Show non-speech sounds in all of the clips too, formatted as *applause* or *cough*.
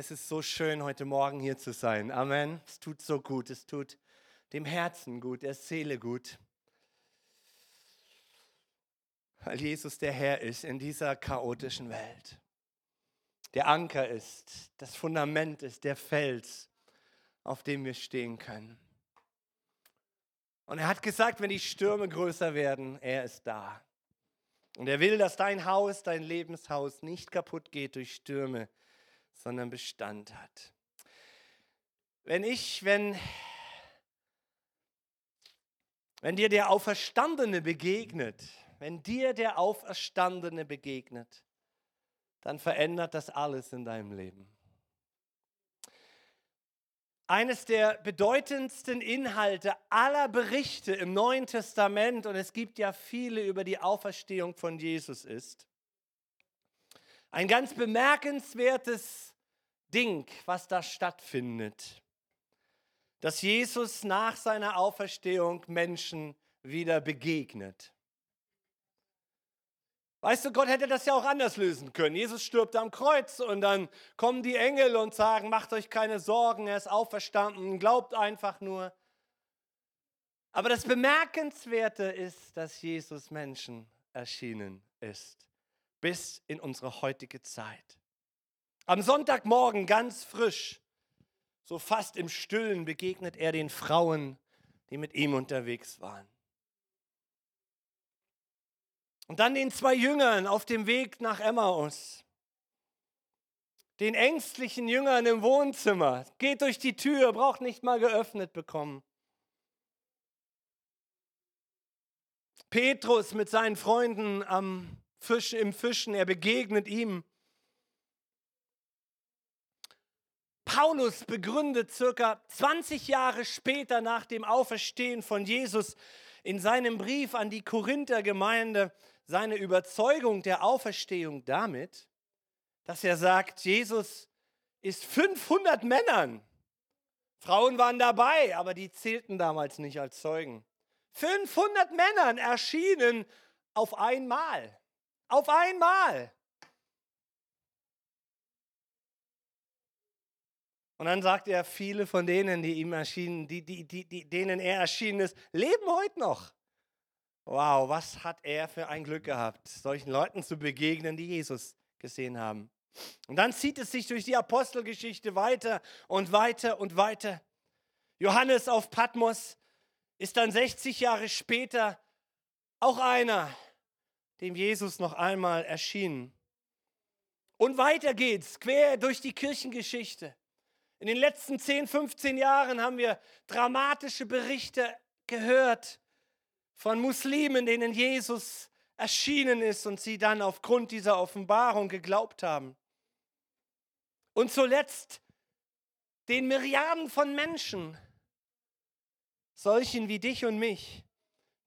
Es ist so schön, heute Morgen hier zu sein. Amen. Es tut so gut. Es tut dem Herzen gut, der Seele gut. Weil Jesus der Herr ist in dieser chaotischen Welt. Der Anker ist, das Fundament ist, der Fels, auf dem wir stehen können. Und er hat gesagt, wenn die Stürme größer werden, er ist da. Und er will, dass dein Haus, dein Lebenshaus nicht kaputt geht durch Stürme, sondern Bestand hat. Wenn ich, wenn, wenn dir der Auferstandene begegnet, wenn dir der Auferstandene begegnet, dann verändert das alles in deinem Leben. Eines der bedeutendsten Inhalte aller Berichte im Neuen Testament, und es gibt ja viele über die Auferstehung von Jesus, ist, ein ganz bemerkenswertes Ding, was da stattfindet, dass Jesus nach seiner Auferstehung Menschen wieder begegnet. Weißt du, Gott hätte das ja auch anders lösen können. Jesus stirbt am Kreuz und dann kommen die Engel und sagen, macht euch keine Sorgen, er ist auferstanden, glaubt einfach nur. Aber das Bemerkenswerte ist, dass Jesus Menschen erschienen ist bis in unsere heutige Zeit. Am Sonntagmorgen ganz frisch, so fast im Stillen, begegnet er den Frauen, die mit ihm unterwegs waren. Und dann den zwei Jüngern auf dem Weg nach Emmaus. Den ängstlichen Jüngern im Wohnzimmer. Geht durch die Tür, braucht nicht mal geöffnet bekommen. Petrus mit seinen Freunden am Fisch, im Fischen, er begegnet ihm. Paulus begründet circa 20 Jahre später nach dem Auferstehen von Jesus in seinem Brief an die Korinther Gemeinde seine Überzeugung der Auferstehung damit, dass er sagt, Jesus ist 500 Männern. Frauen waren dabei, aber die zählten damals nicht als Zeugen. 500 Männern erschienen auf einmal. Auf einmal. Und dann sagt er, viele von denen, die ihm erschienen, die, die, die, denen er erschienen ist, leben heute noch. Wow, was hat er für ein Glück gehabt, solchen Leuten zu begegnen, die Jesus gesehen haben. Und dann zieht es sich durch die Apostelgeschichte weiter und weiter und weiter. Johannes auf Patmos ist dann 60 Jahre später auch einer, dem Jesus noch einmal erschien. Und weiter geht's, quer durch die Kirchengeschichte. In den letzten 10, 15 Jahren haben wir dramatische Berichte gehört von Muslimen, denen Jesus erschienen ist und sie dann aufgrund dieser Offenbarung geglaubt haben. Und zuletzt den Milliarden von Menschen, solchen wie dich und mich,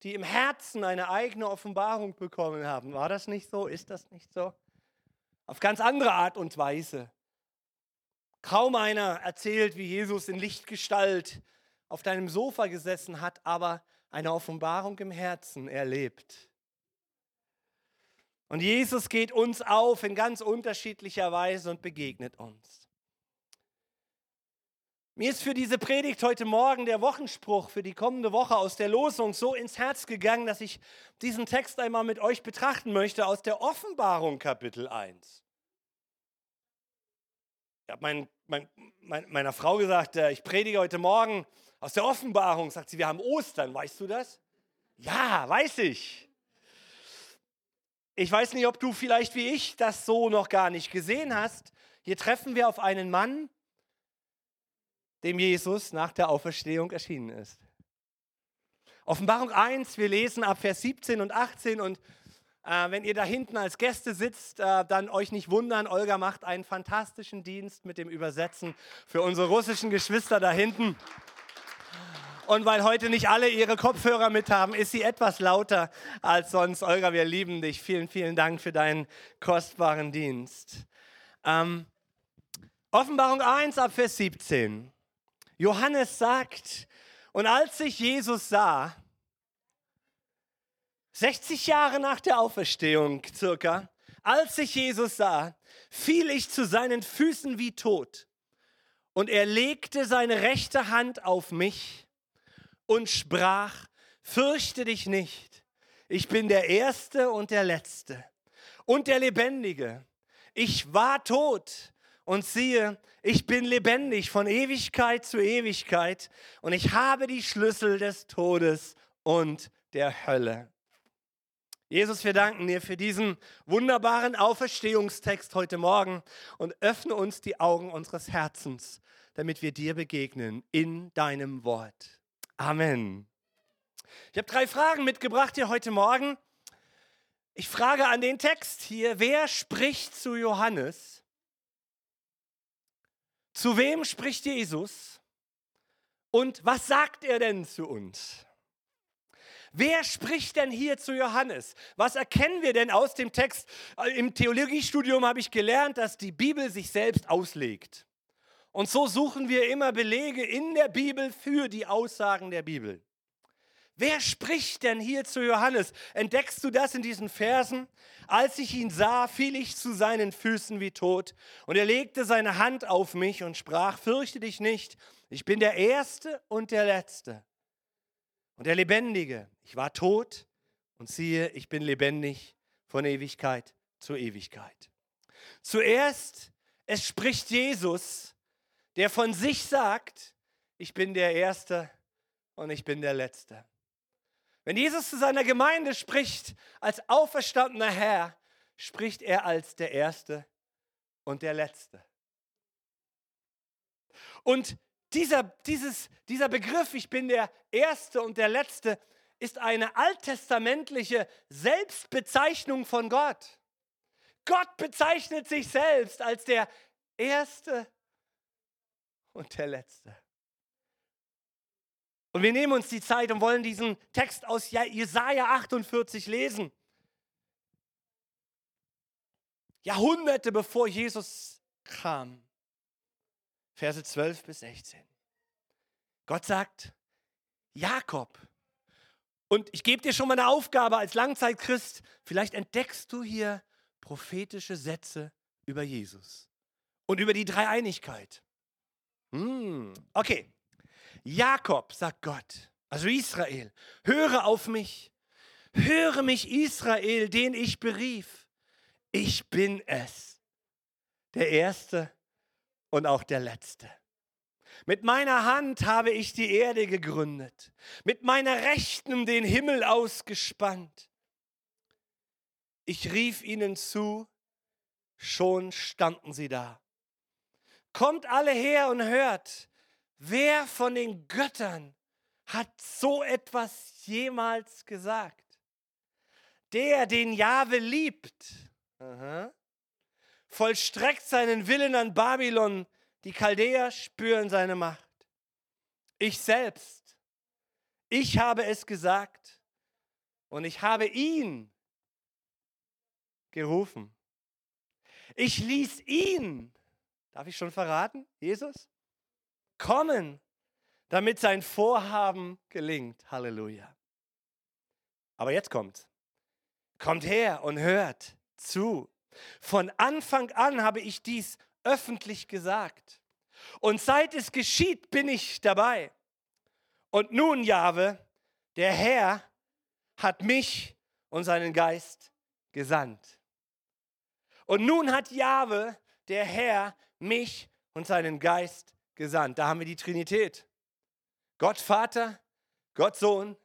die im Herzen eine eigene Offenbarung bekommen haben. War das nicht so? Ist das nicht so? Auf ganz andere Art und Weise. Kaum einer erzählt, wie Jesus in Lichtgestalt auf deinem Sofa gesessen hat, aber eine Offenbarung im Herzen erlebt. Und Jesus geht uns auf in ganz unterschiedlicher Weise und begegnet uns. Mir ist für diese Predigt heute Morgen der Wochenspruch für die kommende Woche aus der Losung so ins Herz gegangen, dass ich diesen Text einmal mit euch betrachten möchte aus der Offenbarung Kapitel 1. Ich habe mein, mein, mein, meiner Frau gesagt, äh, ich predige heute Morgen aus der Offenbarung. Sagt sie, wir haben Ostern, weißt du das? Ja, weiß ich. Ich weiß nicht, ob du vielleicht wie ich das so noch gar nicht gesehen hast. Hier treffen wir auf einen Mann, dem Jesus nach der Auferstehung erschienen ist. Offenbarung 1, wir lesen ab Vers 17 und 18 und äh, wenn ihr da hinten als Gäste sitzt, äh, dann euch nicht wundern, Olga macht einen fantastischen Dienst mit dem Übersetzen für unsere russischen Geschwister da hinten. Und weil heute nicht alle ihre Kopfhörer mit haben, ist sie etwas lauter als sonst. Olga, wir lieben dich. Vielen, vielen Dank für deinen kostbaren Dienst. Ähm, Offenbarung 1 ab Vers 17. Johannes sagt, und als ich Jesus sah, 60 Jahre nach der Auferstehung circa, Als ich Jesus sah, fiel ich zu seinen Füßen wie tot. Und er legte seine rechte Hand auf mich und sprach, fürchte dich nicht, ich bin der Erste und der Letzte und der Lebendige. Ich war tot und siehe, ich bin lebendig von Ewigkeit zu Ewigkeit und ich habe die Schlüssel des Todes und der Hölle. Jesus, wir danken dir für diesen wunderbaren Auferstehungstext heute Morgen und öffne uns die Augen unseres Herzens, damit wir dir begegnen in deinem Wort. Amen. Ich habe drei Fragen mitgebracht hier heute Morgen. Ich frage an den Text hier, wer spricht zu Johannes? Zu wem spricht Jesus? Und was sagt er denn zu uns? Wer spricht denn hier zu Johannes? Was erkennen wir denn aus dem Text? Im Theologiestudium habe ich gelernt, dass die Bibel sich selbst auslegt. Und so suchen wir immer Belege in der Bibel für die Aussagen der Bibel. Wer spricht denn hier zu Johannes? Entdeckst du das in diesen Versen? Als ich ihn sah, fiel ich zu seinen Füßen wie tot, und er legte seine Hand auf mich und sprach, fürchte dich nicht, ich bin der Erste und der Letzte und der Lebendige. Ich war tot und siehe, ich bin lebendig von Ewigkeit zu Ewigkeit. Zuerst, es spricht Jesus, der von sich sagt, ich bin der Erste und ich bin der Letzte. Wenn Jesus zu seiner Gemeinde spricht als auferstandener Herr, spricht er als der Erste und der Letzte. Und dieser, dieses, dieser Begriff, ich bin der Erste und der Letzte, ist eine alttestamentliche Selbstbezeichnung von Gott. Gott bezeichnet sich selbst als der Erste und der Letzte. Und wir nehmen uns die Zeit und wollen diesen Text aus Jesaja 48 lesen. Jahrhunderte bevor Jesus kam. Verse 12 bis 16. Gott sagt, Jakob. Und ich gebe dir schon mal eine Aufgabe als Langzeitchrist. Vielleicht entdeckst du hier prophetische Sätze über Jesus und über die Dreieinigkeit. Hm, okay. Jakob, sagt Gott, also Israel, höre auf mich. Höre mich, Israel, den ich berief. Ich bin es, der Erste und auch der Letzte. Mit meiner Hand habe ich die Erde gegründet, mit meiner Rechten den Himmel ausgespannt. Ich rief ihnen zu, schon standen sie da. Kommt alle her und hört, wer von den Göttern hat so etwas jemals gesagt? Der, den Jahwe liebt, aha, vollstreckt seinen Willen an Babylon. Die Chaldäer spüren seine Macht. Ich selbst, ich habe es gesagt und ich habe ihn gerufen. Ich ließ ihn, darf ich schon verraten, Jesus, kommen, damit sein Vorhaben gelingt. Halleluja. Aber jetzt kommt. Kommt her und hört zu. Von Anfang an habe ich dies öffentlich gesagt. Und seit es geschieht, bin ich dabei. Und nun, Jahwe, der Herr hat mich und seinen Geist gesandt. Und nun hat Jahwe, der Herr, mich und seinen Geist gesandt. Da haben wir die Trinität. Gott Vater, Gott Sohn,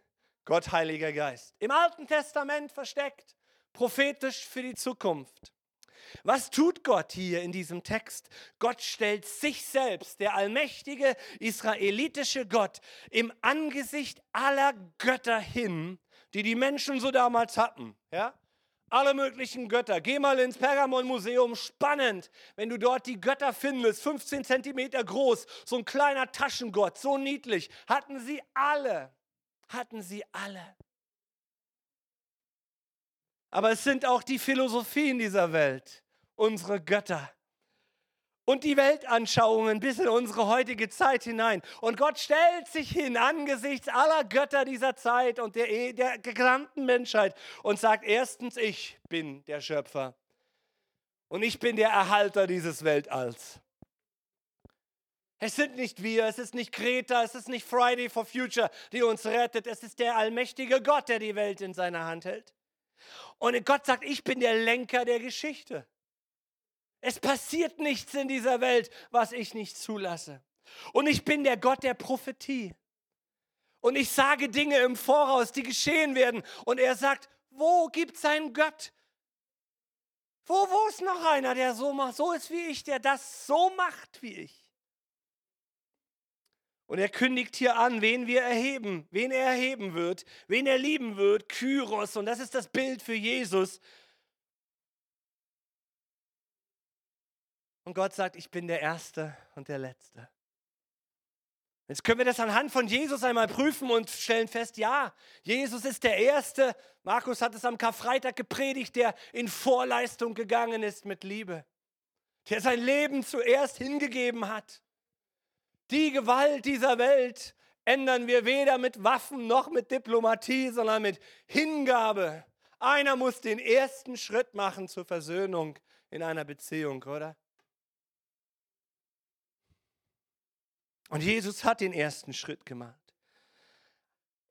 Gott Heiliger Geist. Im Alten Testament versteckt, prophetisch für die Zukunft. Was tut Gott hier in diesem Text? Gott stellt sich selbst, der allmächtige israelitische Gott, im Angesicht aller Götter hin, die die Menschen so damals hatten. Ja? Alle möglichen Götter. Geh mal ins Pergamon-Museum, spannend, wenn du dort die Götter findest, 15 Zentimeter groß, so ein kleiner Taschengott, so niedlich. Hatten sie alle, hatten sie alle. Aber es sind auch die Philosophien dieser Welt, unsere Götter. Und die Weltanschauungen bis in unsere heutige Zeit hinein. Und Gott stellt sich hin angesichts aller Götter dieser Zeit und der, der gesamten Menschheit und sagt erstens, ich bin der Schöpfer. Und ich bin der Erhalter dieses Weltalls. Es sind nicht wir, es ist nicht Greta, es ist nicht Friday for Future, die uns rettet. Es ist der allmächtige Gott, der die Welt in seiner Hand hält. Und Gott sagt, ich bin der Lenker der Geschichte. Es passiert nichts in dieser Welt, was ich nicht zulasse. Und ich bin der Gott der Prophetie. Und ich sage Dinge im Voraus, die geschehen werden. Und er sagt, wo gibt es einen Gott? Wo, wo ist noch einer, der so macht, so ist wie ich, der das so macht wie ich? Und er kündigt hier an, wen wir erheben, wen er erheben wird, wen er lieben wird, Kyros. Und das ist das Bild für Jesus. Und Gott sagt, ich bin der Erste und der Letzte. Jetzt können wir das anhand von Jesus einmal prüfen und stellen fest, ja, Jesus ist der Erste. Markus hat es am Karfreitag gepredigt, der in Vorleistung gegangen ist mit Liebe. Der sein Leben zuerst hingegeben hat. Die Gewalt dieser Welt ändern wir weder mit Waffen noch mit Diplomatie, sondern mit Hingabe. Einer muss den ersten Schritt machen zur Versöhnung in einer Beziehung, oder? Und Jesus hat den ersten Schritt gemacht.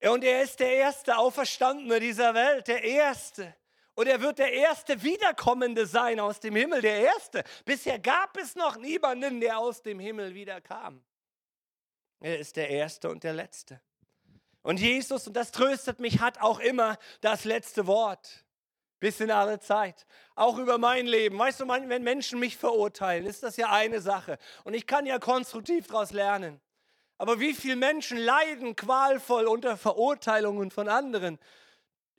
Und er ist der erste Auferstandene dieser Welt, der erste. Und er wird der erste Wiederkommende sein aus dem Himmel, der erste. Bisher gab es noch niemanden, der aus dem Himmel wiederkam. Er ist der Erste und der Letzte. Und Jesus, und das tröstet mich, hat auch immer das letzte Wort. Bis in alle Zeit. Auch über mein Leben. Weißt du, wenn Menschen mich verurteilen, ist das ja eine Sache. Und ich kann ja konstruktiv daraus lernen. Aber wie viele Menschen leiden qualvoll unter Verurteilungen von anderen?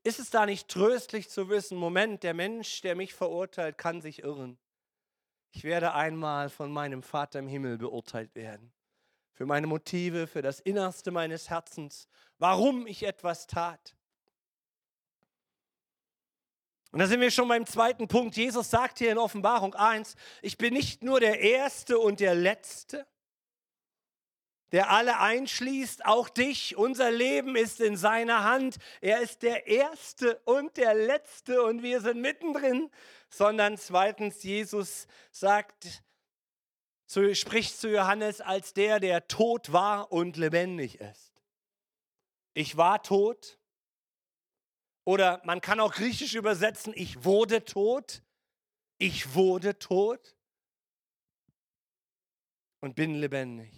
Ist es da nicht tröstlich zu wissen, Moment, der Mensch, der mich verurteilt, kann sich irren. Ich werde einmal von meinem Vater im Himmel beurteilt werden für meine Motive, für das Innerste meines Herzens, warum ich etwas tat. Und da sind wir schon beim zweiten Punkt. Jesus sagt hier in Offenbarung 1, ich bin nicht nur der Erste und der Letzte, der alle einschließt, auch dich. Unser Leben ist in seiner Hand. Er ist der Erste und der Letzte und wir sind mittendrin. Sondern zweitens, Jesus sagt, zu, spricht zu Johannes als der, der tot war und lebendig ist. Ich war tot. Oder man kann auch griechisch übersetzen, ich wurde tot. Ich wurde tot und bin lebendig.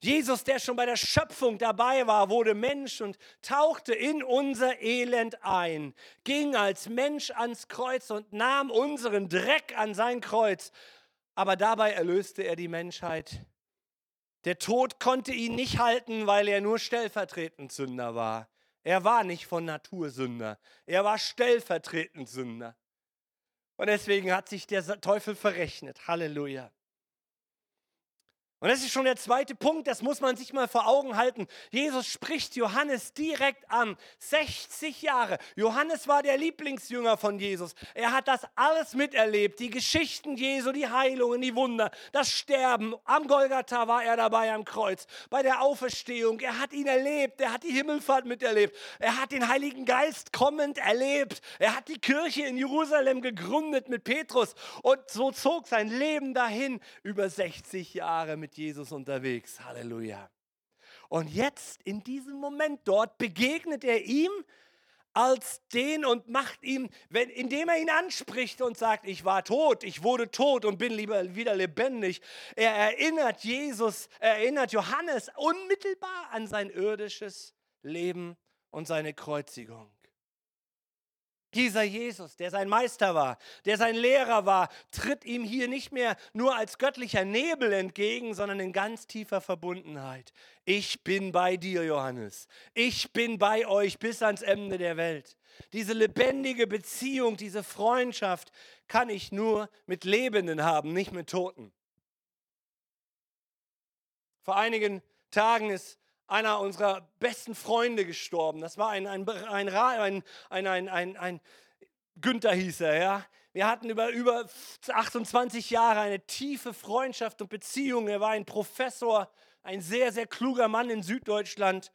Jesus, der schon bei der Schöpfung dabei war, wurde Mensch und tauchte in unser Elend ein, ging als Mensch ans Kreuz und nahm unseren Dreck an sein Kreuz aber dabei erlöste er die Menschheit. Der Tod konnte ihn nicht halten, weil er nur stellvertretend Sünder war. Er war nicht von Natur Sünder, er war stellvertretend Sünder. Und deswegen hat sich der Teufel verrechnet. Halleluja. Und das ist schon der zweite Punkt, das muss man sich mal vor Augen halten. Jesus spricht Johannes direkt an. 60 Jahre. Johannes war der Lieblingsjünger von Jesus. Er hat das alles miterlebt. Die Geschichten Jesu, die Heilungen, die Wunder, das Sterben. Am Golgatha war er dabei am Kreuz. Bei der Auferstehung. Er hat ihn erlebt. Er hat die Himmelfahrt miterlebt. Er hat den Heiligen Geist kommend erlebt. Er hat die Kirche in Jerusalem gegründet mit Petrus. Und so zog sein Leben dahin über 60 Jahre mit Jesus unterwegs. Halleluja. Und jetzt in diesem Moment dort begegnet er ihm als den und macht ihm, wenn, indem er ihn anspricht und sagt, ich war tot, ich wurde tot und bin lieber wieder lebendig. Er erinnert Jesus, er erinnert Johannes unmittelbar an sein irdisches Leben und seine Kreuzigung. Dieser Jesus, der sein Meister war, der sein Lehrer war, tritt ihm hier nicht mehr nur als göttlicher Nebel entgegen, sondern in ganz tiefer Verbundenheit. Ich bin bei dir, Johannes. Ich bin bei euch bis ans Ende der Welt. Diese lebendige Beziehung, diese Freundschaft kann ich nur mit Lebenden haben, nicht mit Toten. Vor einigen Tagen ist einer unserer besten Freunde gestorben. Das war ein, ein, ein, ein, ein, ein, ein Günther hieß er, ja. Wir hatten über, über 28 Jahre eine tiefe Freundschaft und Beziehung. Er war ein Professor, ein sehr, sehr kluger Mann in Süddeutschland.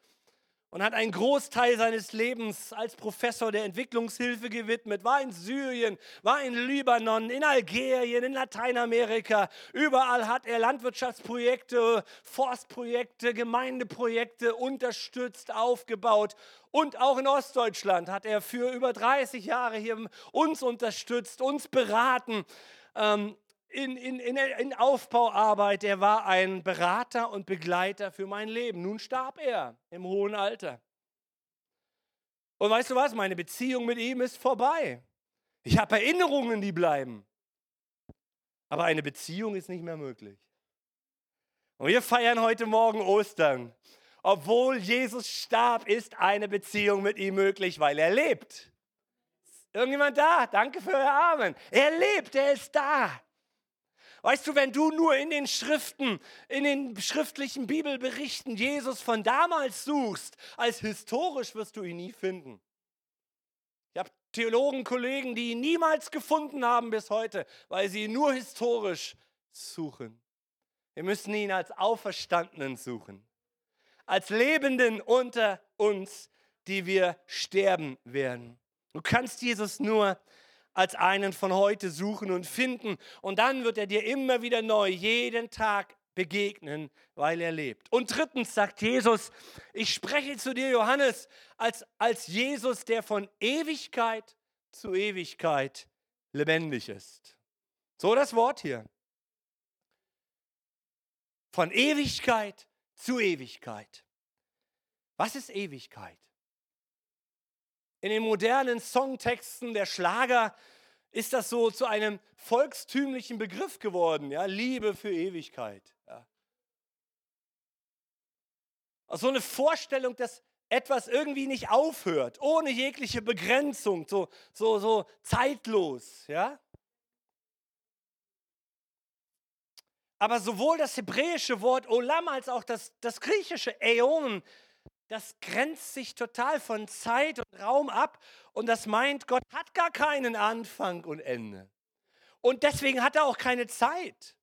Und hat einen Großteil seines Lebens als Professor der Entwicklungshilfe gewidmet, war in Syrien, war in Libanon, in Algerien, in Lateinamerika. Überall hat er Landwirtschaftsprojekte, Forstprojekte, Gemeindeprojekte unterstützt, aufgebaut. Und auch in Ostdeutschland hat er für über 30 Jahre hier uns unterstützt, uns beraten. Ähm, in, in, in, in Aufbauarbeit, er war ein Berater und Begleiter für mein Leben. Nun starb er im hohen Alter. Und weißt du was, meine Beziehung mit ihm ist vorbei. Ich habe Erinnerungen, die bleiben. Aber eine Beziehung ist nicht mehr möglich. Und wir feiern heute Morgen Ostern. Obwohl Jesus starb, ist eine Beziehung mit ihm möglich, weil er lebt. Irgendjemand da? Danke für euer Amen. Er lebt, er ist da. Weißt du, wenn du nur in den Schriften, in den schriftlichen Bibelberichten Jesus von damals suchst, als historisch wirst du ihn nie finden. Ich habe Theologen, Kollegen, die ihn niemals gefunden haben bis heute, weil sie ihn nur historisch suchen. Wir müssen ihn als Auferstandenen suchen, als Lebenden unter uns, die wir sterben werden. Du kannst Jesus nur als einen von heute suchen und finden. Und dann wird er dir immer wieder neu, jeden Tag begegnen, weil er lebt. Und drittens sagt Jesus, ich spreche zu dir, Johannes, als, als Jesus, der von Ewigkeit zu Ewigkeit lebendig ist. So das Wort hier. Von Ewigkeit zu Ewigkeit. Was ist Ewigkeit? In den modernen Songtexten der Schlager ist das so zu einem volkstümlichen Begriff geworden, ja, Liebe für Ewigkeit. Ja. So eine Vorstellung, dass etwas irgendwie nicht aufhört, ohne jegliche Begrenzung, so, so, so zeitlos, ja. Aber sowohl das hebräische Wort Olam als auch das, das griechische Äon das grenzt sich total von Zeit und Raum ab und das meint, Gott hat gar keinen Anfang und Ende. Und deswegen hat er auch keine Zeit.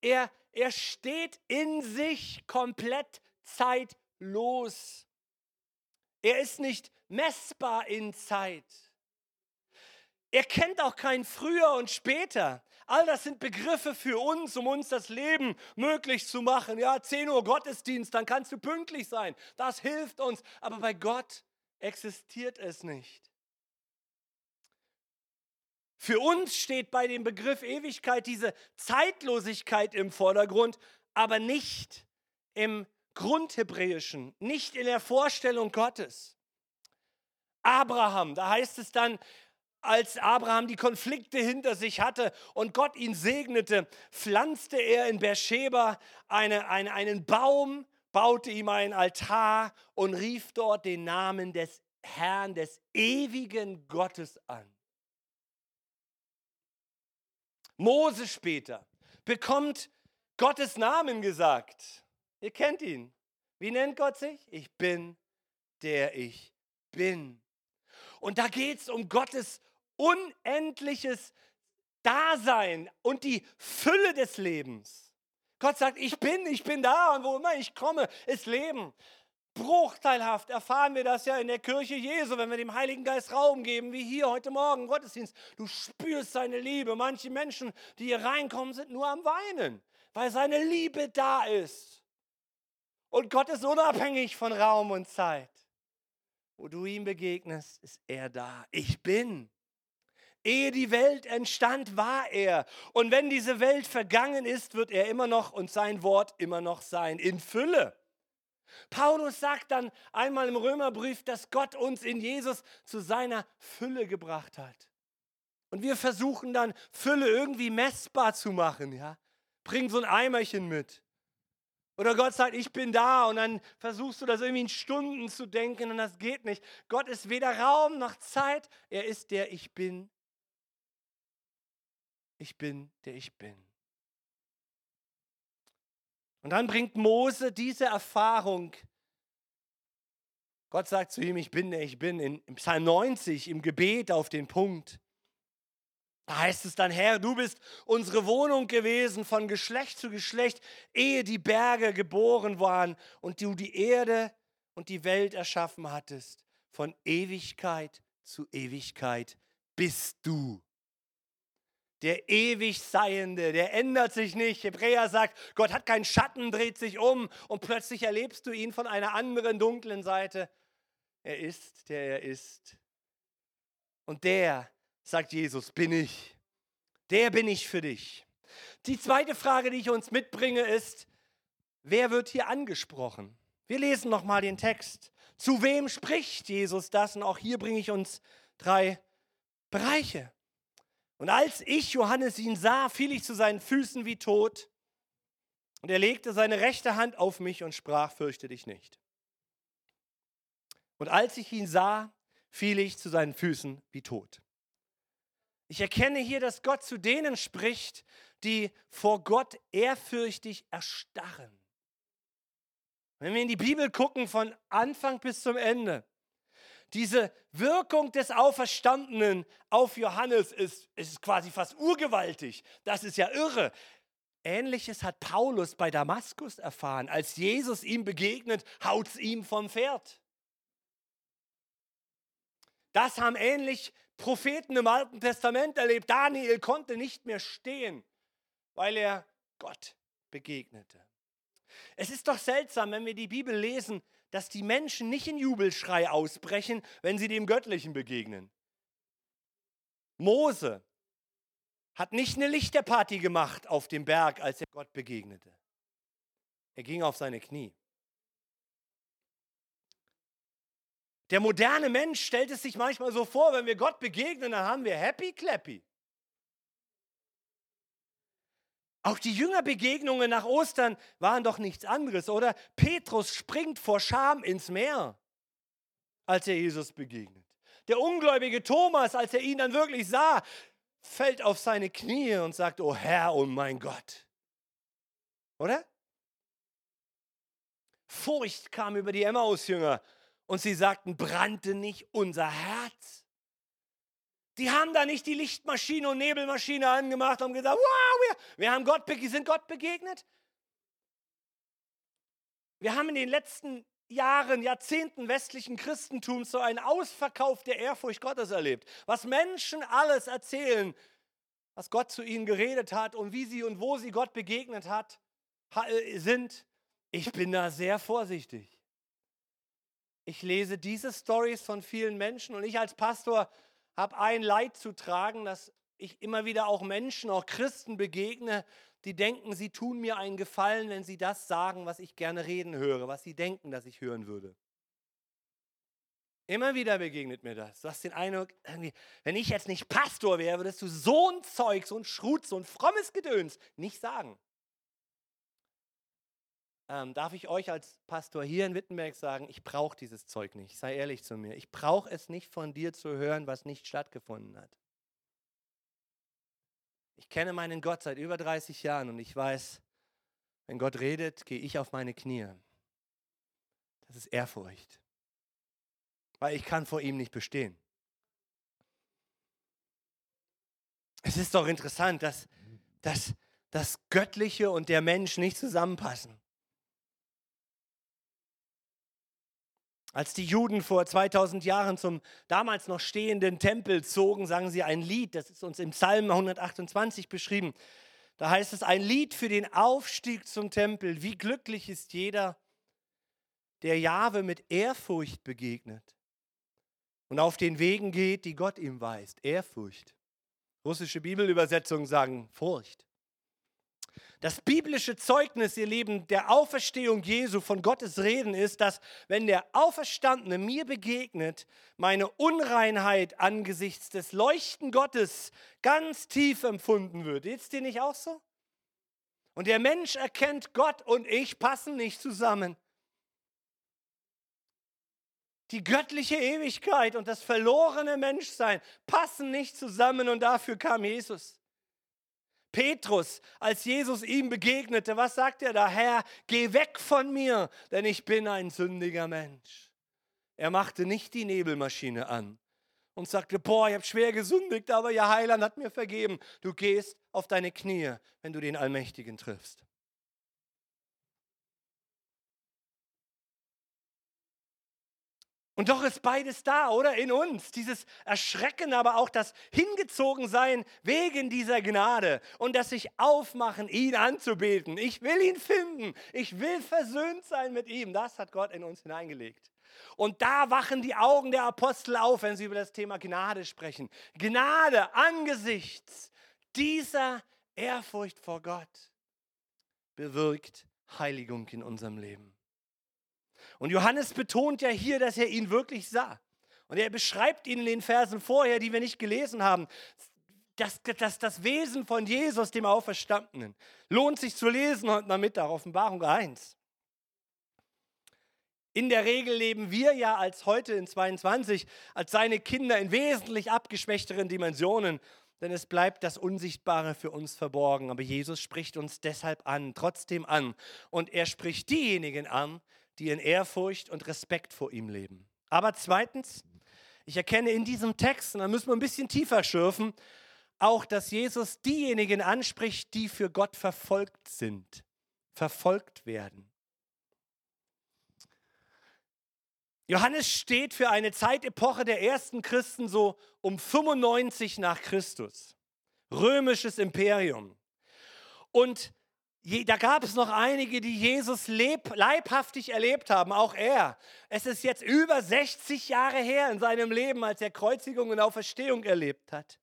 Er, er steht in sich komplett zeitlos. Er ist nicht messbar in Zeit. Er kennt auch kein Früher und Später. All das sind Begriffe für uns, um uns das Leben möglich zu machen. Ja, 10 Uhr Gottesdienst, dann kannst du pünktlich sein. Das hilft uns. Aber bei Gott existiert es nicht. Für uns steht bei dem Begriff Ewigkeit diese Zeitlosigkeit im Vordergrund, aber nicht im Grundhebräischen, nicht in der Vorstellung Gottes. Abraham, da heißt es dann, als Abraham die Konflikte hinter sich hatte und Gott ihn segnete, pflanzte er in Beersheba eine, eine, einen Baum, baute ihm einen Altar und rief dort den Namen des Herrn, des ewigen Gottes an. Mose später bekommt Gottes Namen gesagt. Ihr kennt ihn. Wie nennt Gott sich? Ich bin, der ich bin. Und da geht es um Gottes unendliches Dasein und die Fülle des Lebens. Gott sagt, ich bin, ich bin da und wo immer ich komme, ist Leben. Bruchteilhaft erfahren wir das ja in der Kirche Jesu, wenn wir dem Heiligen Geist Raum geben, wie hier heute Morgen Gottesdienst. Du spürst seine Liebe. Manche Menschen, die hier reinkommen, sind nur am Weinen, weil seine Liebe da ist. Und Gott ist unabhängig von Raum und Zeit. Wo du ihm begegnest, ist er da. Ich bin. Ehe die Welt entstand, war er. Und wenn diese Welt vergangen ist, wird er immer noch und sein Wort immer noch sein, in Fülle. Paulus sagt dann einmal im Römerbrief, dass Gott uns in Jesus zu seiner Fülle gebracht hat. Und wir versuchen dann Fülle irgendwie messbar zu machen, ja? Bring so ein Eimerchen mit. Oder Gott sagt, ich bin da und dann versuchst du das irgendwie in Stunden zu denken und das geht nicht. Gott ist weder Raum noch Zeit, er ist der Ich bin, ich bin, der ich bin. Und dann bringt Mose diese Erfahrung. Gott sagt zu ihm, ich bin, der ich bin, in Psalm 90 im Gebet auf den Punkt. Da heißt es dann, Herr, du bist unsere Wohnung gewesen von Geschlecht zu Geschlecht, ehe die Berge geboren waren und du die Erde und die Welt erschaffen hattest, von Ewigkeit zu Ewigkeit bist du. Der ewig Seiende, der ändert sich nicht. Hebräer sagt, Gott hat keinen Schatten, dreht sich um und plötzlich erlebst du ihn von einer anderen dunklen Seite. Er ist, der er ist. Und der, sagt Jesus, bin ich. Der bin ich für dich. Die zweite Frage, die ich uns mitbringe, ist, wer wird hier angesprochen? Wir lesen nochmal den Text. Zu wem spricht Jesus das? Und auch hier bringe ich uns drei Bereiche. Und als ich, Johannes, ihn sah, fiel ich zu seinen Füßen wie tot. Und er legte seine rechte Hand auf mich und sprach, fürchte dich nicht. Und als ich ihn sah, fiel ich zu seinen Füßen wie tot. Ich erkenne hier, dass Gott zu denen spricht, die vor Gott ehrfürchtig erstarren. Wenn wir in die Bibel gucken, von Anfang bis zum Ende, diese Wirkung des Auferstandenen auf Johannes ist, ist quasi fast urgewaltig. Das ist ja irre. Ähnliches hat Paulus bei Damaskus erfahren. Als Jesus ihm begegnet, haut es ihm vom Pferd. Das haben ähnlich Propheten im Alten Testament erlebt. Daniel konnte nicht mehr stehen, weil er Gott begegnete. Es ist doch seltsam, wenn wir die Bibel lesen, dass die Menschen nicht in Jubelschrei ausbrechen, wenn sie dem Göttlichen begegnen. Mose hat nicht eine Lichterparty gemacht auf dem Berg, als er Gott begegnete. Er ging auf seine Knie. Der moderne Mensch stellt es sich manchmal so vor, wenn wir Gott begegnen, dann haben wir Happy Clappy. Auch die Jüngerbegegnungen nach Ostern waren doch nichts anderes, oder? Petrus springt vor Scham ins Meer, als er Jesus begegnet. Der ungläubige Thomas, als er ihn dann wirklich sah, fällt auf seine Knie und sagt, oh Herr, oh mein Gott. Oder? Furcht kam über die Emmaus-Jünger und sie sagten, brannte nicht unser Herz? Die haben da nicht die Lichtmaschine und Nebelmaschine angemacht und gesagt, wow, wir, wir haben Gott, sind Gott begegnet. Wir haben in den letzten Jahren, Jahrzehnten westlichen Christentums so einen Ausverkauf der Ehrfurcht Gottes erlebt. Was Menschen alles erzählen, was Gott zu ihnen geredet hat und wie sie und wo sie Gott begegnet hat, äh, sind. Ich bin da sehr vorsichtig. Ich lese diese Stories von vielen Menschen und ich als Pastor habe ein Leid zu tragen, dass ich immer wieder auch Menschen, auch Christen begegne, die denken, sie tun mir einen Gefallen, wenn sie das sagen, was ich gerne reden höre, was sie denken, dass ich hören würde. Immer wieder begegnet mir das. Du hast den Eindruck, wenn ich jetzt nicht Pastor wäre, würdest du so ein Zeug, so ein Schrut, so ein frommes Gedöns nicht sagen. Ähm, darf ich euch als Pastor hier in Wittenberg sagen, ich brauche dieses Zeug nicht. Sei ehrlich zu mir. Ich brauche es nicht von dir zu hören, was nicht stattgefunden hat. Ich kenne meinen Gott seit über 30 Jahren und ich weiß, wenn Gott redet, gehe ich auf meine Knie. Das ist Ehrfurcht. Weil ich kann vor ihm nicht bestehen. Es ist doch interessant, dass, dass das Göttliche und der Mensch nicht zusammenpassen. Als die Juden vor 2000 Jahren zum damals noch stehenden Tempel zogen, sangen sie ein Lied, das ist uns im Psalm 128 beschrieben. Da heißt es ein Lied für den Aufstieg zum Tempel. Wie glücklich ist jeder, der Jahwe mit Ehrfurcht begegnet und auf den Wegen geht, die Gott ihm weist. Ehrfurcht. Russische Bibelübersetzungen sagen Furcht. Das biblische Zeugnis, ihr Lieben, der Auferstehung Jesu von Gottes Reden ist, dass wenn der Auferstandene mir begegnet, meine Unreinheit angesichts des Leuchten Gottes ganz tief empfunden wird. Ist dir nicht auch so? Und der Mensch erkennt, Gott und ich passen nicht zusammen. Die göttliche Ewigkeit und das verlorene Menschsein passen nicht zusammen und dafür kam Jesus. Petrus, als Jesus ihm begegnete, was sagt er da? Herr, geh weg von mir, denn ich bin ein sündiger Mensch. Er machte nicht die Nebelmaschine an und sagte, boah, ich habe schwer gesündigt, aber ihr Heiland hat mir vergeben. Du gehst auf deine Knie, wenn du den Allmächtigen triffst. Und doch ist beides da, oder? In uns. Dieses Erschrecken, aber auch das Hingezogensein wegen dieser Gnade und das sich aufmachen, ihn anzubeten. Ich will ihn finden. Ich will versöhnt sein mit ihm. Das hat Gott in uns hineingelegt. Und da wachen die Augen der Apostel auf, wenn sie über das Thema Gnade sprechen. Gnade angesichts dieser Ehrfurcht vor Gott bewirkt Heiligung in unserem Leben. Und Johannes betont ja hier, dass er ihn wirklich sah. Und er beschreibt ihn in den Versen vorher, die wir nicht gelesen haben, das, das, das Wesen von Jesus, dem Auferstandenen. Lohnt sich zu lesen heute Nachmittag, Offenbarung 1. In der Regel leben wir ja als heute in 22 als seine Kinder in wesentlich abgeschwächteren Dimensionen, denn es bleibt das Unsichtbare für uns verborgen. Aber Jesus spricht uns deshalb an, trotzdem an. Und er spricht diejenigen an, die in Ehrfurcht und Respekt vor ihm leben. Aber zweitens, ich erkenne in diesem Text, und da müssen wir ein bisschen tiefer schürfen, auch, dass Jesus diejenigen anspricht, die für Gott verfolgt sind, verfolgt werden. Johannes steht für eine Zeitepoche der ersten Christen so um 95 nach Christus. Römisches Imperium. Und da gab es noch einige, die Jesus leibhaftig erlebt haben, auch er. Es ist jetzt über 60 Jahre her in seinem Leben, als er Kreuzigung und Auferstehung erlebt hat.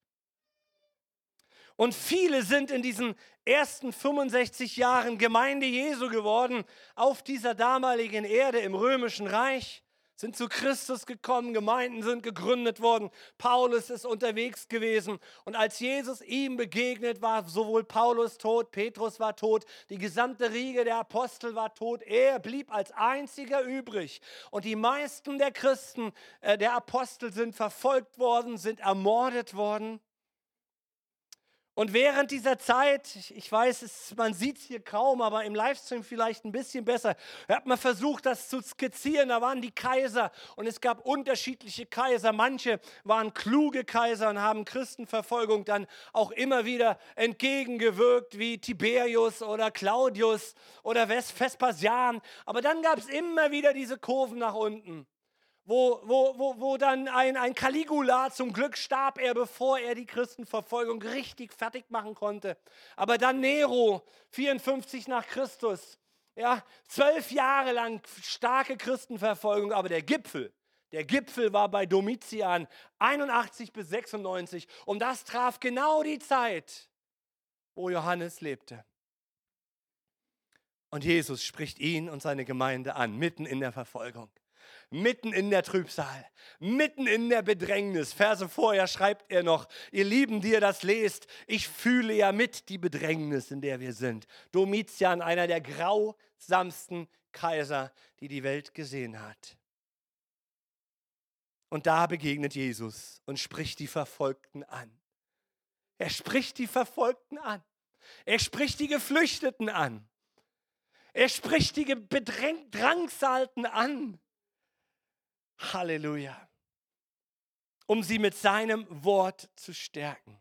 Und viele sind in diesen ersten 65 Jahren Gemeinde Jesu geworden auf dieser damaligen Erde im römischen Reich sind zu Christus gekommen, Gemeinden sind gegründet worden, Paulus ist unterwegs gewesen. Und als Jesus ihm begegnet war, sowohl Paulus tot, Petrus war tot, die gesamte Riege der Apostel war tot, er blieb als einziger übrig. Und die meisten der Christen, äh, der Apostel sind verfolgt worden, sind ermordet worden. Und während dieser Zeit, ich weiß, es, man sieht es hier kaum, aber im Livestream vielleicht ein bisschen besser, hat man versucht, das zu skizzieren. Da waren die Kaiser und es gab unterschiedliche Kaiser. Manche waren kluge Kaiser und haben Christenverfolgung dann auch immer wieder entgegengewirkt, wie Tiberius oder Claudius oder Vespasian. Aber dann gab es immer wieder diese Kurven nach unten wo, wo, wo, wo dann ein, ein Caligula, zum Glück starb er, bevor er die Christenverfolgung richtig fertig machen konnte. Aber dann Nero, 54 nach Christus. Ja, zwölf Jahre lang starke Christenverfolgung, aber der Gipfel, der Gipfel war bei Domitian 81 bis 96 und das traf genau die Zeit, wo Johannes lebte. Und Jesus spricht ihn und seine Gemeinde an, mitten in der Verfolgung mitten in der Trübsal, mitten in der Bedrängnis. Verse vorher schreibt er noch, ihr Lieben, die ihr das lest, ich fühle ja mit die Bedrängnis, in der wir sind. Domitian, einer der grausamsten Kaiser, die die Welt gesehen hat. Und da begegnet Jesus und spricht die Verfolgten an. Er spricht die Verfolgten an. Er spricht die Geflüchteten an. Er spricht die Bedrängsalten an. Halleluja. Um sie mit seinem Wort zu stärken.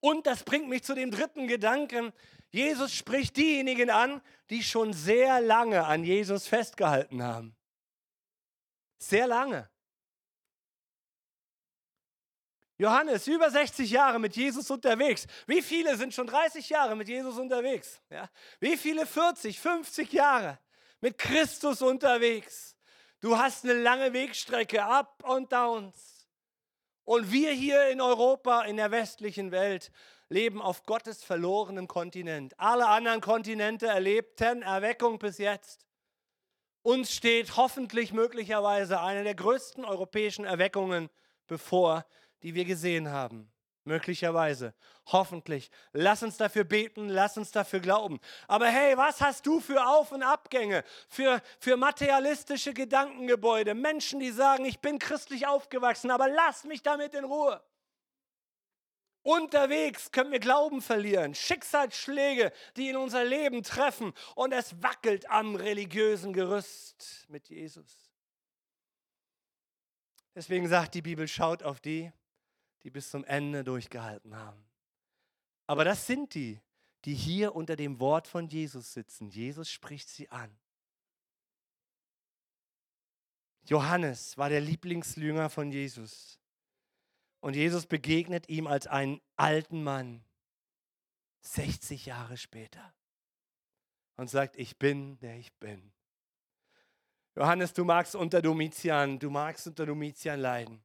Und das bringt mich zu dem dritten Gedanken. Jesus spricht diejenigen an, die schon sehr lange an Jesus festgehalten haben. Sehr lange. Johannes, über 60 Jahre mit Jesus unterwegs. Wie viele sind schon 30 Jahre mit Jesus unterwegs? Ja? Wie viele 40, 50 Jahre mit Christus unterwegs? Du hast eine lange Wegstrecke, up und downs. Und wir hier in Europa, in der westlichen Welt, leben auf Gottes verlorenem Kontinent. Alle anderen Kontinente erlebten Erweckung bis jetzt. Uns steht hoffentlich möglicherweise eine der größten europäischen Erweckungen bevor, die wir gesehen haben. Möglicherweise, hoffentlich. Lass uns dafür beten, lass uns dafür glauben. Aber hey, was hast du für Auf- und Abgänge, für, für materialistische Gedankengebäude? Menschen, die sagen, ich bin christlich aufgewachsen, aber lass mich damit in Ruhe. Unterwegs können wir Glauben verlieren, Schicksalsschläge, die in unser Leben treffen und es wackelt am religiösen Gerüst mit Jesus. Deswegen sagt die Bibel, schaut auf die, die bis zum Ende durchgehalten haben. Aber das sind die, die hier unter dem Wort von Jesus sitzen. Jesus spricht sie an. Johannes war der Lieblingsjünger von Jesus. Und Jesus begegnet ihm als einen alten Mann, 60 Jahre später, und sagt, ich bin, der ich bin. Johannes, du magst unter Domitian, du magst unter Domitian leiden.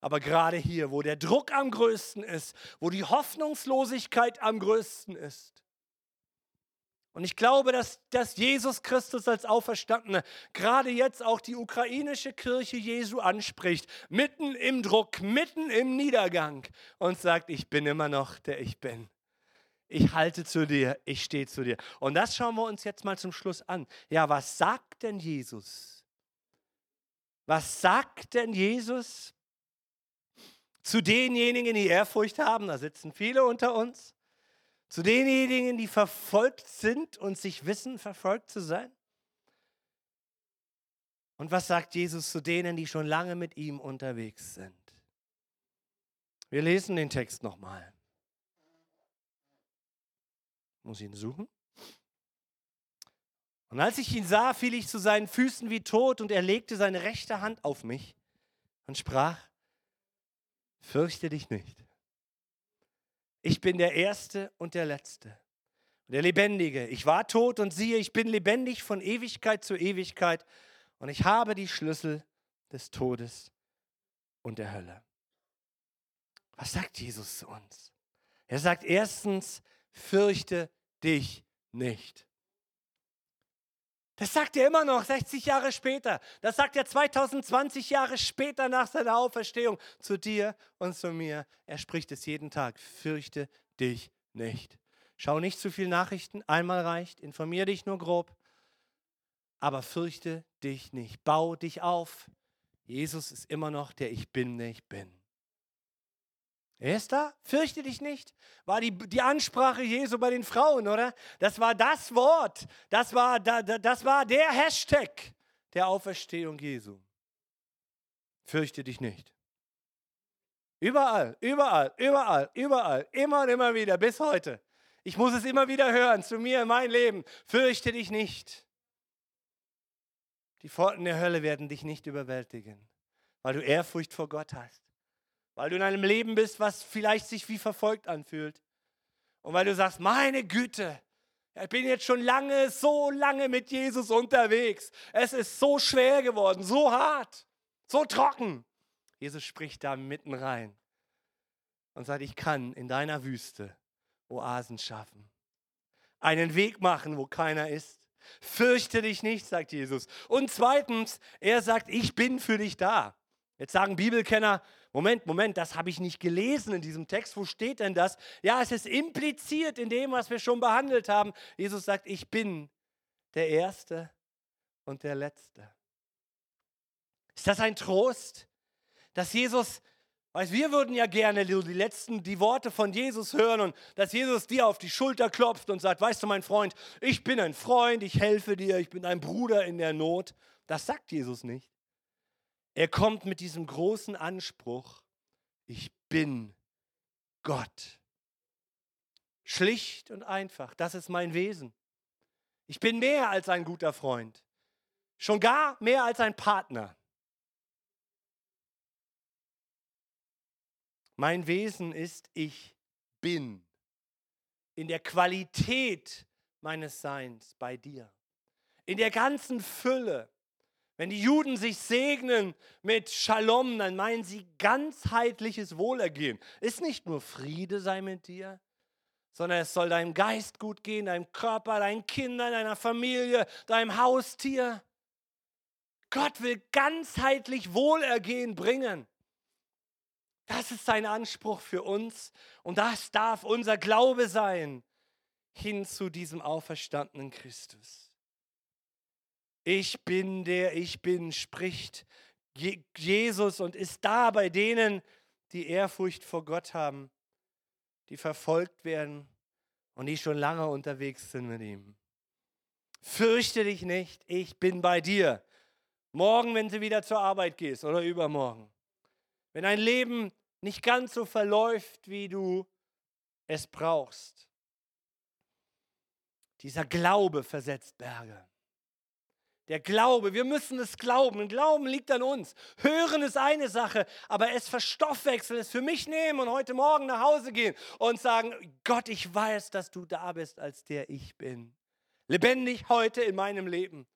Aber gerade hier, wo der Druck am größten ist, wo die Hoffnungslosigkeit am größten ist, und ich glaube, dass, dass Jesus Christus als Auferstandener gerade jetzt auch die ukrainische Kirche Jesu anspricht, mitten im Druck, mitten im Niedergang und sagt, ich bin immer noch der ich bin. Ich halte zu dir, ich stehe zu dir. Und das schauen wir uns jetzt mal zum Schluss an. Ja, was sagt denn Jesus? Was sagt denn Jesus zu denjenigen, die Ehrfurcht haben? Da sitzen viele unter uns. Zu denjenigen, die verfolgt sind und sich wissen, verfolgt zu sein? Und was sagt Jesus zu denen, die schon lange mit ihm unterwegs sind? Wir lesen den Text nochmal. Muss ich ihn suchen? Und als ich ihn sah, fiel ich zu seinen Füßen wie tot und er legte seine rechte Hand auf mich und sprach, fürchte dich nicht. Ich bin der Erste und der Letzte, der Lebendige. Ich war tot und siehe, ich bin lebendig von Ewigkeit zu Ewigkeit und ich habe die Schlüssel des Todes und der Hölle. Was sagt Jesus zu uns? Er sagt erstens, fürchte dich nicht. Das sagt er immer noch 60 Jahre später. Das sagt er 2020 Jahre später nach seiner Auferstehung zu dir und zu mir. Er spricht es jeden Tag. Fürchte dich nicht. Schau nicht zu viel Nachrichten, einmal reicht. Informier dich nur grob. Aber fürchte dich nicht. Bau dich auf. Jesus ist immer noch der Ich bin, der ich bin. Er da, fürchte dich nicht. War die, die Ansprache Jesu bei den Frauen, oder? Das war das Wort, das war, das war der Hashtag der Auferstehung Jesu. Fürchte dich nicht. Überall, überall, überall, überall, immer und immer wieder, bis heute. Ich muss es immer wieder hören, zu mir in mein Leben. Fürchte dich nicht. Die Pforten der Hölle werden dich nicht überwältigen, weil du Ehrfurcht vor Gott hast weil du in einem Leben bist, was vielleicht sich wie verfolgt anfühlt. Und weil du sagst, meine Güte, ich bin jetzt schon lange, so lange mit Jesus unterwegs. Es ist so schwer geworden, so hart, so trocken. Jesus spricht da mitten rein und sagt, ich kann in deiner Wüste Oasen schaffen. Einen Weg machen, wo keiner ist. Fürchte dich nicht, sagt Jesus. Und zweitens, er sagt, ich bin für dich da. Jetzt sagen Bibelkenner, Moment, Moment, das habe ich nicht gelesen in diesem Text. Wo steht denn das? Ja, es ist impliziert in dem, was wir schon behandelt haben. Jesus sagt, ich bin der Erste und der Letzte. Ist das ein Trost, dass Jesus, weiß, wir würden ja gerne die letzten, die Worte von Jesus hören und dass Jesus dir auf die Schulter klopft und sagt, weißt du, mein Freund, ich bin ein Freund, ich helfe dir, ich bin ein Bruder in der Not. Das sagt Jesus nicht. Er kommt mit diesem großen Anspruch, ich bin Gott. Schlicht und einfach, das ist mein Wesen. Ich bin mehr als ein guter Freund, schon gar mehr als ein Partner. Mein Wesen ist, ich bin in der Qualität meines Seins bei dir, in der ganzen Fülle wenn die Juden sich segnen mit Shalom, dann meinen sie ganzheitliches Wohlergehen. Ist nicht nur Friede sei mit dir, sondern es soll deinem Geist gut gehen, deinem Körper, deinen Kindern, deiner Familie, deinem Haustier. Gott will ganzheitlich Wohlergehen bringen. Das ist sein Anspruch für uns und das darf unser Glaube sein hin zu diesem auferstandenen Christus. Ich bin der ich bin, spricht Jesus und ist da bei denen, die Ehrfurcht vor Gott haben, die verfolgt werden und die schon lange unterwegs sind mit ihm. Fürchte dich nicht, ich bin bei dir. Morgen, wenn du wieder zur Arbeit gehst oder übermorgen. Wenn dein Leben nicht ganz so verläuft, wie du es brauchst. Dieser Glaube versetzt Berge. Der Glaube, wir müssen es glauben. Glauben liegt an uns. Hören ist eine Sache, aber es verstoffwechseln, es für mich nehmen und heute Morgen nach Hause gehen und sagen, Gott, ich weiß, dass du da bist, als der ich bin. Lebendig heute in meinem Leben.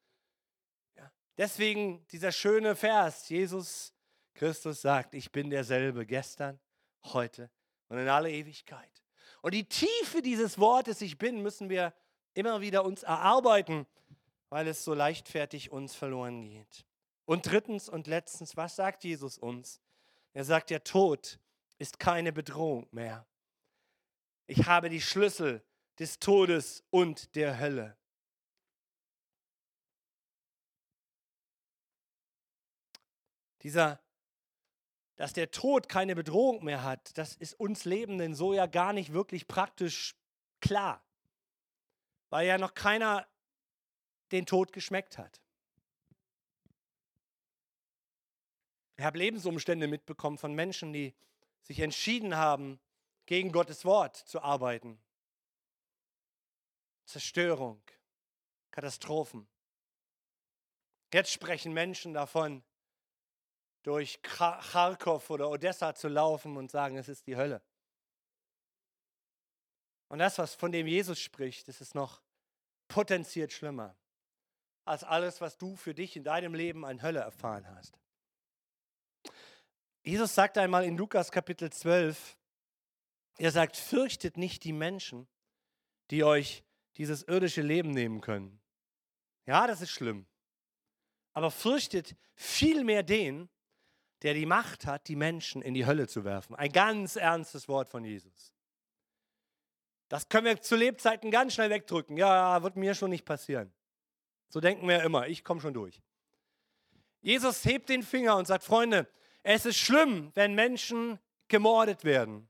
Ja. Deswegen dieser schöne Vers, Jesus Christus sagt, ich bin derselbe gestern, heute und in aller Ewigkeit. Und die Tiefe dieses Wortes, ich bin, müssen wir immer wieder uns erarbeiten weil es so leichtfertig uns verloren geht. Und drittens und letztens, was sagt Jesus uns? Er sagt, der Tod ist keine Bedrohung mehr. Ich habe die Schlüssel des Todes und der Hölle. Dieser, dass der Tod keine Bedrohung mehr hat, das ist uns Lebenden so ja gar nicht wirklich praktisch klar. Weil ja noch keiner den Tod geschmeckt hat. Ich habe Lebensumstände mitbekommen von Menschen, die sich entschieden haben, gegen Gottes Wort zu arbeiten. Zerstörung, Katastrophen. Jetzt sprechen Menschen davon, durch Kharkov oder Odessa zu laufen und sagen, es ist die Hölle. Und das, was von dem Jesus spricht, das ist noch potenziert schlimmer als alles, was du für dich in deinem Leben an Hölle erfahren hast. Jesus sagt einmal in Lukas Kapitel 12, er sagt, fürchtet nicht die Menschen, die euch dieses irdische Leben nehmen können. Ja, das ist schlimm. Aber fürchtet vielmehr den, der die Macht hat, die Menschen in die Hölle zu werfen. Ein ganz ernstes Wort von Jesus. Das können wir zu Lebzeiten ganz schnell wegdrücken. Ja, wird mir schon nicht passieren. So denken wir ja immer, ich komme schon durch. Jesus hebt den Finger und sagt, Freunde, es ist schlimm, wenn Menschen gemordet werden.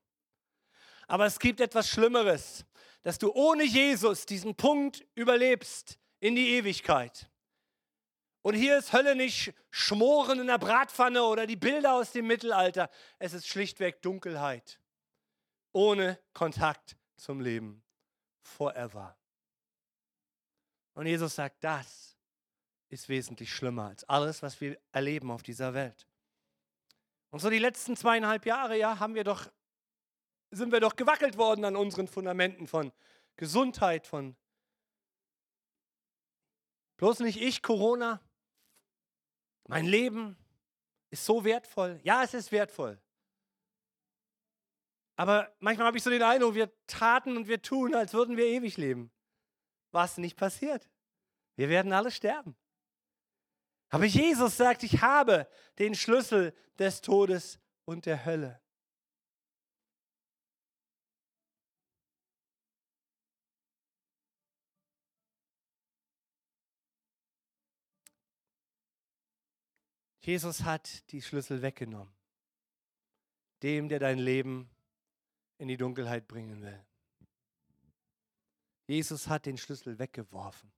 Aber es gibt etwas Schlimmeres, dass du ohne Jesus diesen Punkt überlebst in die Ewigkeit. Und hier ist Hölle nicht Schmoren in der Bratpfanne oder die Bilder aus dem Mittelalter. Es ist schlichtweg Dunkelheit. Ohne Kontakt zum Leben. Forever. Und Jesus sagt, das ist wesentlich schlimmer als alles, was wir erleben auf dieser Welt. Und so die letzten zweieinhalb Jahre, ja, haben wir doch, sind wir doch gewackelt worden an unseren Fundamenten von Gesundheit, von bloß nicht ich, Corona. Mein Leben ist so wertvoll. Ja, es ist wertvoll. Aber manchmal habe ich so den Eindruck, wir taten und wir tun, als würden wir ewig leben was nicht passiert. Wir werden alle sterben. Aber Jesus sagt, ich habe den Schlüssel des Todes und der Hölle. Jesus hat die Schlüssel weggenommen. Dem, der dein Leben in die Dunkelheit bringen will. Jesus hat den Schlüssel weggeworfen.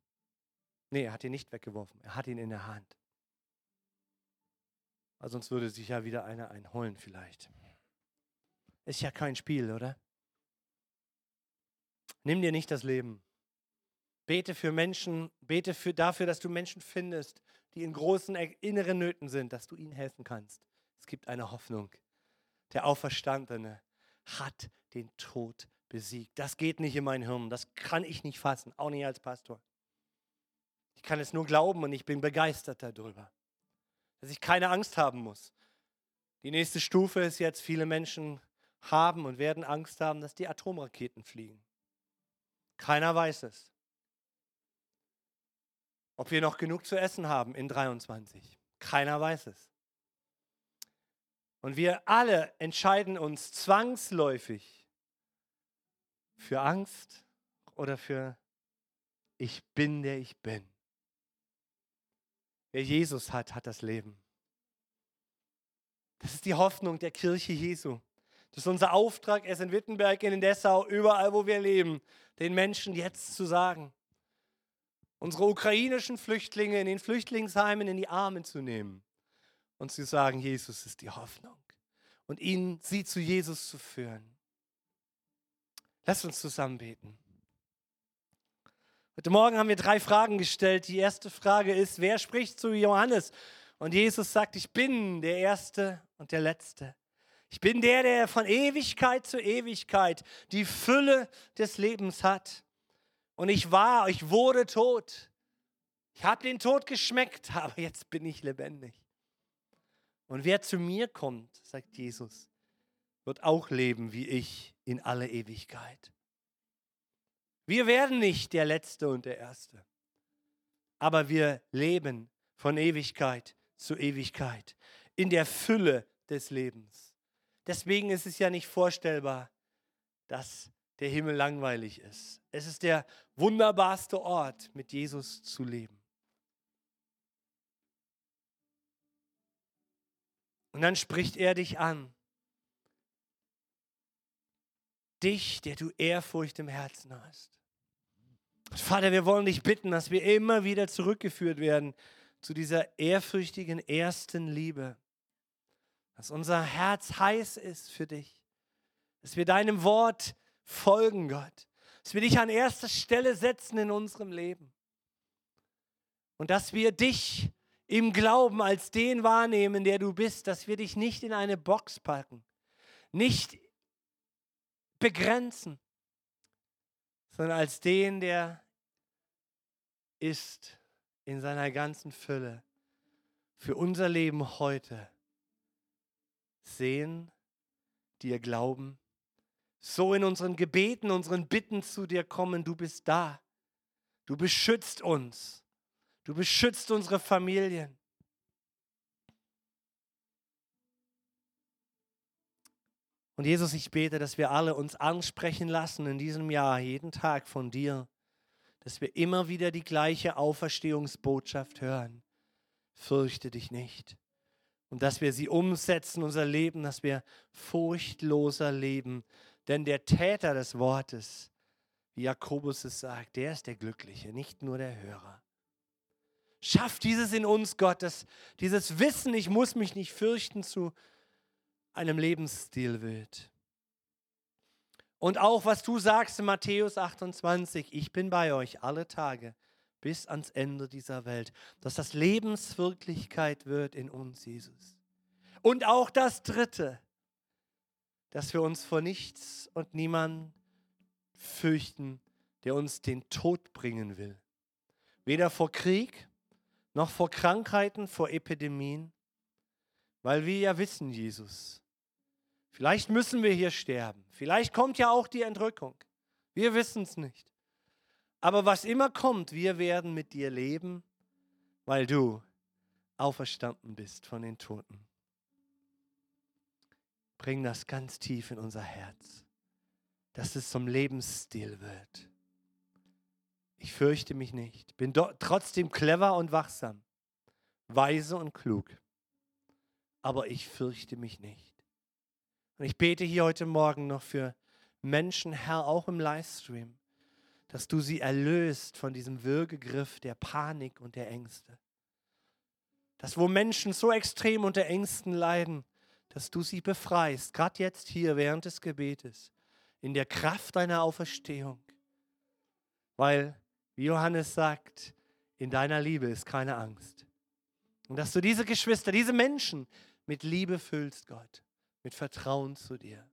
Nee, er hat ihn nicht weggeworfen. Er hat ihn in der Hand. Weil sonst würde sich ja wieder einer einholen vielleicht. Ist ja kein Spiel, oder? Nimm dir nicht das Leben. Bete für Menschen, bete für, dafür, dass du Menschen findest, die in großen inneren Nöten sind, dass du ihnen helfen kannst. Es gibt eine Hoffnung. Der Auferstandene hat den Tod besiegt. Das geht nicht in mein Hirn. Das kann ich nicht fassen, auch nicht als Pastor. Ich kann es nur glauben und ich bin begeistert darüber, dass ich keine Angst haben muss. Die nächste Stufe ist jetzt, viele Menschen haben und werden Angst haben, dass die Atomraketen fliegen. Keiner weiß es. Ob wir noch genug zu essen haben in 23. Keiner weiß es. Und wir alle entscheiden uns zwangsläufig für Angst oder für ich bin, der ich bin? Wer Jesus hat, hat das Leben. Das ist die Hoffnung der Kirche Jesu. Das ist unser Auftrag, es in Wittenberg, in Dessau, überall, wo wir leben, den Menschen jetzt zu sagen. Unsere ukrainischen Flüchtlinge in den Flüchtlingsheimen in die Arme zu nehmen und zu sagen, Jesus ist die Hoffnung. Und ihnen, sie zu Jesus zu führen. Lass uns zusammen beten. Heute Morgen haben wir drei Fragen gestellt. Die erste Frage ist, wer spricht zu Johannes? Und Jesus sagt, ich bin der Erste und der Letzte. Ich bin der, der von Ewigkeit zu Ewigkeit die Fülle des Lebens hat. Und ich war, ich wurde tot. Ich habe den Tod geschmeckt, *laughs* aber jetzt bin ich lebendig. Und wer zu mir kommt, sagt Jesus, wird auch leben wie ich in alle Ewigkeit. Wir werden nicht der Letzte und der Erste, aber wir leben von Ewigkeit zu Ewigkeit in der Fülle des Lebens. Deswegen ist es ja nicht vorstellbar, dass der Himmel langweilig ist. Es ist der wunderbarste Ort, mit Jesus zu leben. Und dann spricht er dich an. Dich, der du Ehrfurcht im Herzen hast. Vater, wir wollen dich bitten, dass wir immer wieder zurückgeführt werden zu dieser ehrfürchtigen ersten Liebe. Dass unser Herz heiß ist für dich. Dass wir deinem Wort folgen, Gott. Dass wir dich an erster Stelle setzen in unserem Leben. Und dass wir dich im Glauben als den wahrnehmen, der du bist, dass wir dich nicht in eine Box packen, nicht begrenzen, sondern als den, der ist in seiner ganzen Fülle für unser Leben heute sehen, dir glauben, so in unseren Gebeten, unseren Bitten zu dir kommen, du bist da. Du beschützt uns. Du beschützt unsere Familien. Und Jesus, ich bete, dass wir alle uns ansprechen lassen in diesem Jahr, jeden Tag von dir, dass wir immer wieder die gleiche Auferstehungsbotschaft hören. Fürchte dich nicht. Und dass wir sie umsetzen, unser Leben, dass wir furchtloser leben. Denn der Täter des Wortes, wie Jakobus es sagt, der ist der Glückliche, nicht nur der Hörer. Schaff dieses in uns, Gott, dass dieses Wissen, ich muss mich nicht fürchten, zu einem Lebensstil wird. Und auch was du sagst in Matthäus 28, ich bin bei euch alle Tage bis ans Ende dieser Welt, dass das Lebenswirklichkeit wird in uns, Jesus. Und auch das Dritte, dass wir uns vor nichts und niemandem fürchten, der uns den Tod bringen will. Weder vor Krieg, noch vor Krankheiten, vor Epidemien, weil wir ja wissen, Jesus, vielleicht müssen wir hier sterben, vielleicht kommt ja auch die Entrückung, wir wissen es nicht. Aber was immer kommt, wir werden mit dir leben, weil du auferstanden bist von den Toten. Bring das ganz tief in unser Herz, dass es zum Lebensstil wird. Ich fürchte mich nicht, bin trotzdem clever und wachsam, weise und klug, aber ich fürchte mich nicht. Und ich bete hier heute Morgen noch für Menschen, Herr, auch im Livestream, dass du sie erlöst von diesem Würgegriff der Panik und der Ängste. Dass wo Menschen so extrem unter Ängsten leiden, dass du sie befreist, gerade jetzt hier während des Gebetes, in der Kraft deiner Auferstehung. Weil wie Johannes sagt, in deiner Liebe ist keine Angst. Und dass du diese Geschwister, diese Menschen mit Liebe füllst, Gott, mit Vertrauen zu dir.